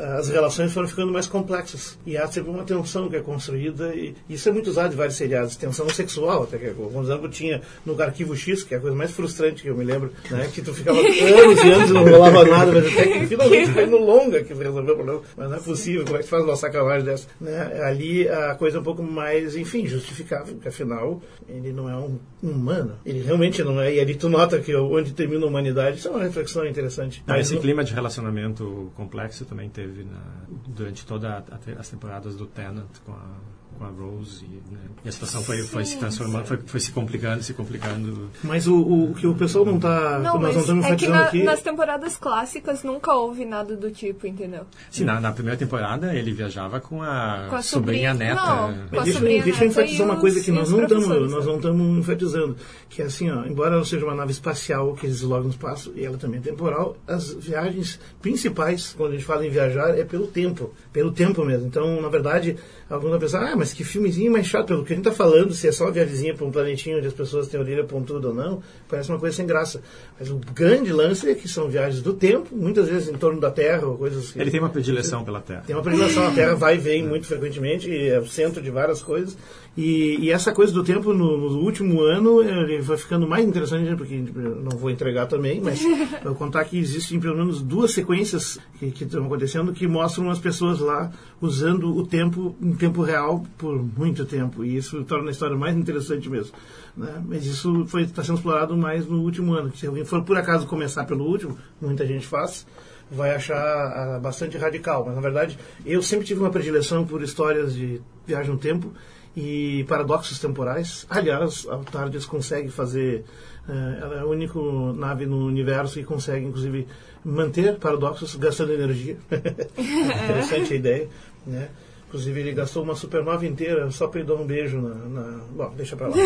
As relações foram ficando mais complexas. E há sempre uma tensão que é construída, e isso é muito usado em vários seriados, tensão sexual, até que, por exemplo, tinha no Arquivo X, que é a coisa mais frustrante que eu me lembro, né, que tu ficava anos e anos e não rolava nada, mas até que finalmente foi no longa que resolveu o problema. Mas não é possível, como é que faz uma sacanagem dessa? Né? Ali a coisa é um pouco mais, enfim, justificável, porque afinal ele não é um humano, ele realmente não é, e ali tu nota que onde termina a humanidade, isso é uma reflexão interessante. Mas esse no... clima de relacionamento complexo também teve teve na, durante todas as temporadas do Tenant com a com a Rose e, né, e a situação foi, foi se transformando, foi, foi, se complicando, se complicando. Mas o, o, que o pessoal não está não, nós não estamos é que na, aqui... nas temporadas clássicas nunca houve nada do tipo, entendeu? Sim, na, na primeira temporada ele viajava com a, com a sobrinha, sobrinha neta. Não, com a deixa, sobrinha deixa eu enfatizar uma coisa que nós não estamos nós não estamos enfatizando, que é assim, ó, embora ela seja uma nave espacial que desloca no espaço e ela também é temporal, as viagens principais quando a gente fala em viajar é pelo tempo, pelo tempo mesmo. Então, na verdade, alguns vão pensar, ah, mas que filmezinho mais chato, pelo que a gente está falando, se é só uma viagemzinha para um planetinho onde as pessoas têm orelha pontuda ou não, parece uma coisa sem graça. Mas o grande lance é que são viagens do tempo, muitas vezes em torno da Terra, ou coisas Ele tem uma predileção pela Terra. Tem uma predileção, a Terra vai e vem muito frequentemente, e é o centro de várias coisas. E, e essa coisa do tempo, no, no, último ano, ele vai ficando mais interessante, né, porque não vou entregar também, mas vou contar que existem pelo menos duas sequências que, que estão acontecendo que mostram as pessoas lá usando o tempo em tempo real por muito tempo. E isso torna a história mais interessante mesmo. Né? Mas isso está sendo explorado mais no último ano. Se alguém for por acaso começar pelo último, muita gente faz, vai achar uh, bastante radical. Mas na verdade, eu sempre tive uma predileção por histórias de viagem no tempo e paradoxos temporais. Aliás, a TARDIS consegue fazer, uh, ela é a única nave no universo que consegue, inclusive, manter paradoxos gastando energia. Interessante a ideia, né? Inclusive, ele gastou uma supernova inteira só para ir dar um beijo na. na... Bom, deixa para lá.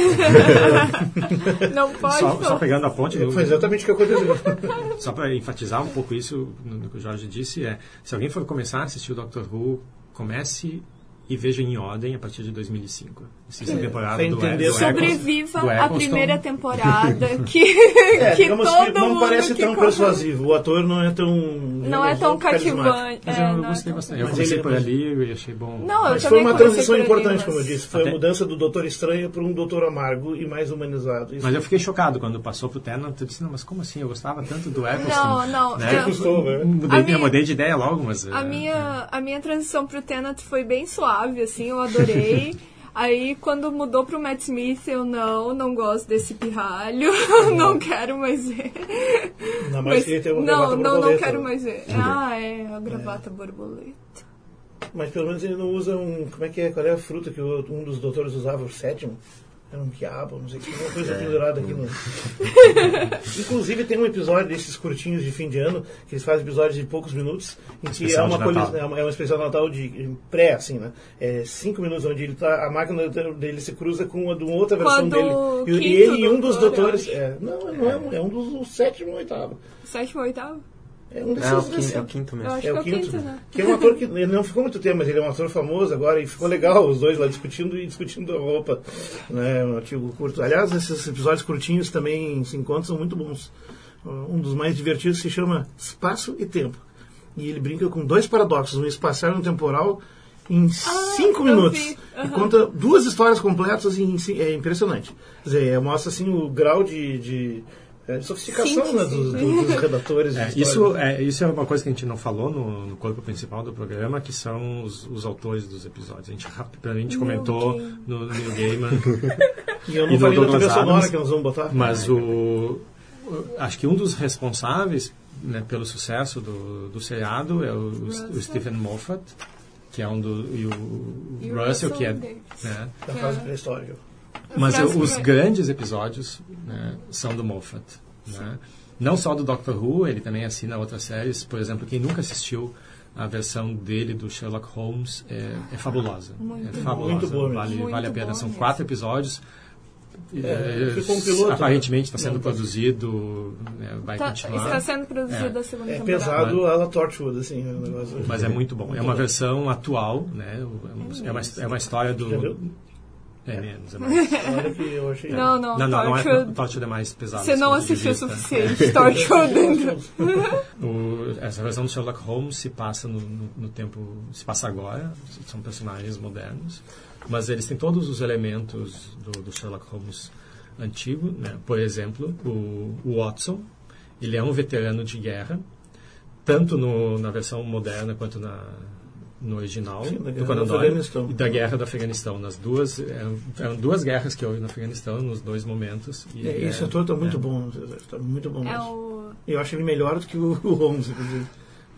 Não pode. Só, só, pegando a ponte. Do... Foi exatamente o que aconteceu. só para enfatizar um pouco isso no que o Jorge disse: é se alguém for começar a assistir o Doctor Who, comece e veja em ordem a partir de 2005. Assista é, temporada do, do Sobreviva do a primeira temporada que, é, que todo que não parece tão persuasivo. O ator não é tão não é tão cativante. Mas eu, eu gostei é bastante. Eu comecei por ali e achei bom. Não, mas foi uma transição importante, ali, como eu disse. Foi Até... a mudança do Doutor Estranho para um Doutor Amargo e mais humanizado. Isso mas eu fiquei chocado quando passou pro Tennant. Eu disse, não, mas como assim? Eu gostava tanto do Eccleston. Não, não. Né? Eu, Custou, né? mudei, minha, mudei de ideia logo, mas... A, é... minha, a minha transição pro Tennant foi bem suave, assim. Eu adorei. Aí, quando mudou pro Matt Smith, eu não, não gosto desse pirralho, não quero mais ver. Não, mas, mas tem não, não, não quero mais ver. Ah, é, a gravata é. borboleta. Mas pelo menos ele não usa um. Como é que é? Qual é a fruta que um dos doutores usava, o sétimo? Era um quiabo, não sei o que, uma coisa é. pendurada aqui no. Inclusive tem um episódio desses curtinhos de fim de ano, que eles fazem episódios de poucos minutos, em que é uma, colis... é uma, é uma especial Natal de pré, assim, né? É cinco minutos, onde ele tá, a máquina dele se cruza com uma, de uma outra versão Quando dele. E, e ele e um dos doutores. É, não, não é, um, é um dos sétimo ou oitavo. Sétimo ou oitavo? É um desses, é, o quinto, é o quinto mesmo. é o quinto, quinto né? que é um ator que ele não ficou muito tempo, mas ele é um ator famoso agora e ficou legal os dois lá discutindo e discutindo a roupa, né, um artigo curto. Aliás, esses episódios curtinhos também se encontram são muito bons. Um dos mais divertidos se chama Espaço e Tempo. E ele brinca com dois paradoxos, um espacial e um temporal em ah, cinco minutos. Uhum. E conta duas histórias completas e é impressionante. Quer dizer, mostra assim o grau de, de é, sofisticação sim, né, dos, dos, redatores. É, isso, é, isso é uma coisa que a gente não falou no, no corpo principal do programa, que são os, os autores dos episódios. A gente rapidamente comentou no Neil Gaiman. e eu não e falei da trilha sonora que nós vamos botar. Mas o, acho que um dos responsáveis né, pelo sucesso do, do seriado é o, o, Stephen Moffat, que é um do. E o, e Russell, Russell, que é. Né, da fase pré-histórica. Mas os grandes episódios né, são do Moffat. Né? Não só do Doctor Who, ele também assina outras séries. Por exemplo, quem nunca assistiu a versão dele do Sherlock Holmes é, é fabulosa. Muito é fabulosa. Muito boa vale, muito vale a pena. São quatro episódios. É, um piloto, aparentemente está sendo produzido, né, vai tá, continuar. Está sendo produzido é. a segunda é temporada. pesado a la Torchwood, assim. Negócio. Mas é muito bom. Muito é uma bom. versão atual, né? É uma, é uma história do É menos, é mais. Olha que eu achei. Não, não, Não, não, não é, Torchwood. Torchwood é mais pesado. Você não assistiu o vista. suficiente, Torchwood. O- essa versão do Sherlock Holmes se passa no, no- no tempo, se passa agora, são personagens modernos, mas eles têm todos os elementos do, do Sherlock Holmes antigo, né? Por exemplo, o, o Watson, ele é um veterano de guerra, tanto no- na versão moderna quanto na no original Sim, do Conan do Doyle Afeganistão. e da guerra do Afeganistão nas duas eram, eram duas guerras que houve no Afeganistão nos dois momentos e É, esse é- ator tá muito é. bom, tá muito bom. É mesmo. o... Eu acho ele melhor do que o, o Holmes, inclusive.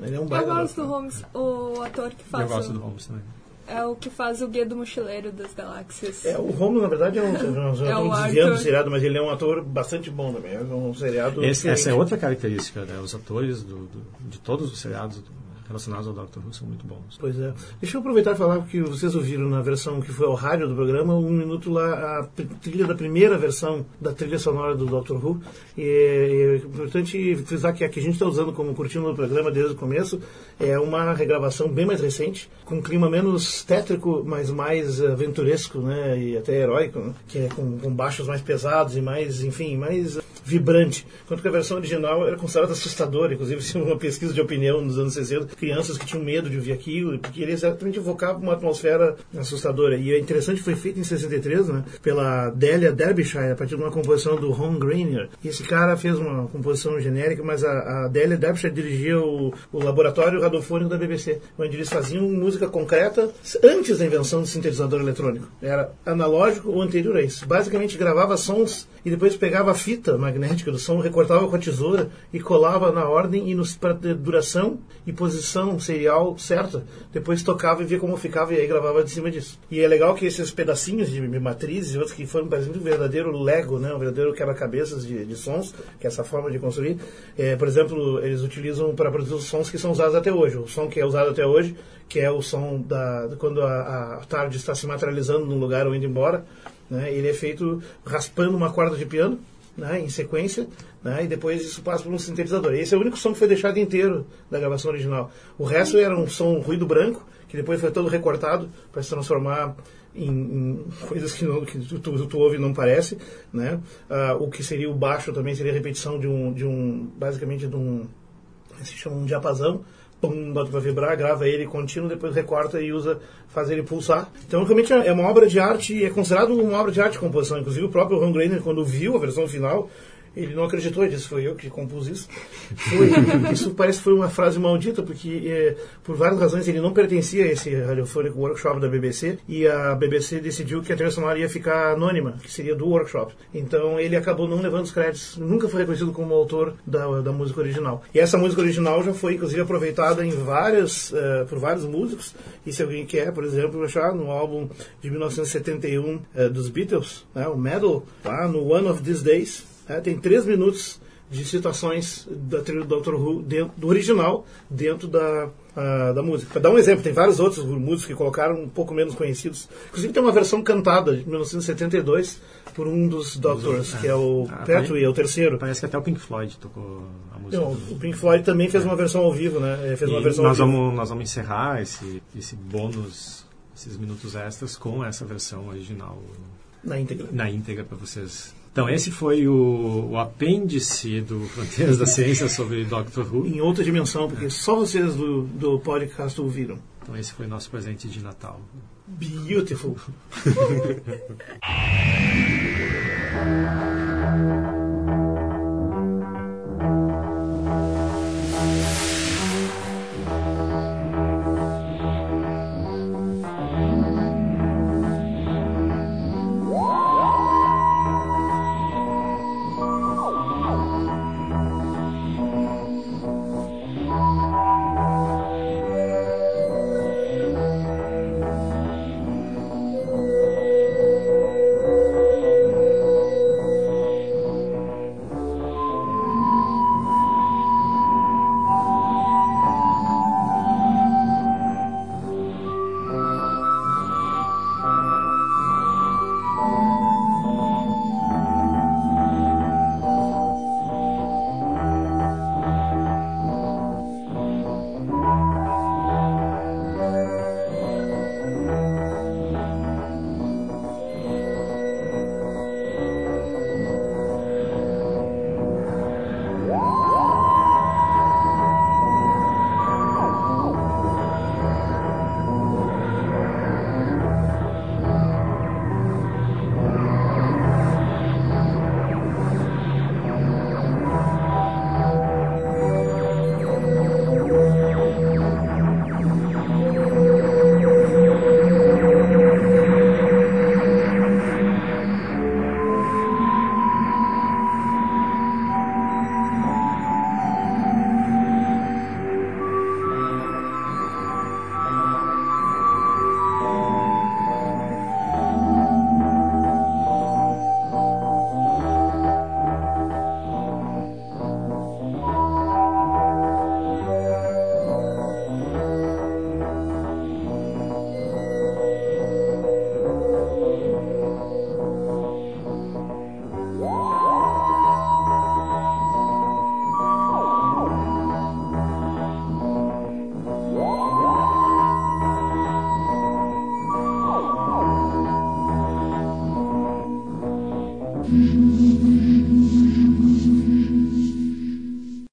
Ele é um Eu gosto do. Holmes, o ator que faz eu gosto o... do Holmes também É o que faz o Guia do Mochileiro das Galáxias. É, o Holmes, na verdade, é um, nós já É o estamos desviando do seriado, mas ele é um ator bastante bom também. É um seriado. Esse- essa é outra característica, né? Os atores do, do- de todos os seriados relacionados ao Doctor Who são muito bons. Pois é. Deixa eu aproveitar e falar que vocês ouviram na versão que foi ao rádio do programa, um minuto lá, a trilha da primeira versão da trilha sonora do Doctor Who. E é, é importante frisar que a que a gente está usando como curtindo no programa desde o começo é uma regravação bem mais recente, com um clima menos tétrico, mas mais aventuresco, né? E até heróico, né? Que é com, com baixos mais pesados e mais, enfim, mais vibrante. Enquanto que a versão original era considerada assustadora, inclusive tinha uma pesquisa de opinião nos anos 60, crianças que tinham medo de ouvir aquilo, porque ele exatamente evocava uma atmosfera assustadora. E é interessante foi feito em 63, né, pela Delia Derbyshire, a partir de uma composição do Ron Grainer. E esse cara fez uma composição genérica, mas a, a Delia Derbyshire dirigia o, o laboratório radiofônico da BBC, onde eles faziam música concreta antes da invenção do sintetizador eletrônico. Era analógico ou anterior a isso. Basicamente gravava sons e depois pegava a fita magnética do som, recortava com a tesoura e colava na ordem e para duração e posição serial certa. Depois tocava e via como ficava e aí gravava de cima disso. E é legal que esses pedacinhos de matrizes e outros que foram parecendo um verdadeiro Lego, né, um verdadeiro quebra-cabeças de, de sons, que é essa forma de construir. É, por exemplo, eles utilizam para produzir os sons que são usados até hoje. O som que é usado até hoje, que é o som da quando a, a tarde está se materializando num lugar ou indo embora. Né, ele é feito raspando uma corda de piano né, em sequência, né, e depois isso passa por um sintetizador. Esse é o único som que foi deixado inteiro da gravação original. O resto era um som ruído branco, que depois foi todo recortado para se transformar em, em coisas que, não, que tu, tu, tu, ouve e não parece. Né? Ah, o que seria o baixo também seria repetição de um, de um basicamente de um, se chama um diapasão, pum, bota para vibrar, grava ele contínuo, depois recorta e usa, faz ele pulsar. Então, realmente é uma obra de arte é considerado uma obra de arte de composição. Inclusive, o próprio Ron Grainer, quando viu a versão final, ele não acreditou, ele disse, foi eu que compus isso. Foi, isso parece que foi uma frase maldita, porque é, por várias razões ele não pertencia a esse radiofônico workshop da BBC, e a BBC decidiu que a trilha sonora ia ficar anônima, que seria do workshop. Então ele acabou não levando os créditos, nunca foi reconhecido como autor da, da música original. E essa música original já foi, inclusive, aproveitada em várias, uh, por vários músicos, e se alguém quer, por exemplo, achar no álbum de 1971 uh, dos Beatles, né, o Medal, lá no One of These Days, é, tem três minutos de citações da trilha do Dr. Who dentro, do original dentro da, da música. Para dar um exemplo, tem vários outros músicos que colocaram um pouco menos conhecidos. Inclusive tem uma versão cantada de 1972 por um dos Doctors, que é o Ah, Pertwee, é o terceiro. Parece que até o Pink Floyd tocou a música. Não, o Pink Floyd também fez uma versão ao vivo, né? Fez uma E versão nós ao vivo. vamos, nós vamos encerrar esse, esse bônus, esses minutos extras com essa versão original na íntegra. na íntegra para vocês. Então, esse foi o, o apêndice do Fronteiras da Ciência sobre Doctor Who. Em outra dimensão, porque só vocês do, do podcast ouviram. Então, esse foi nosso presente de Natal. Beautiful.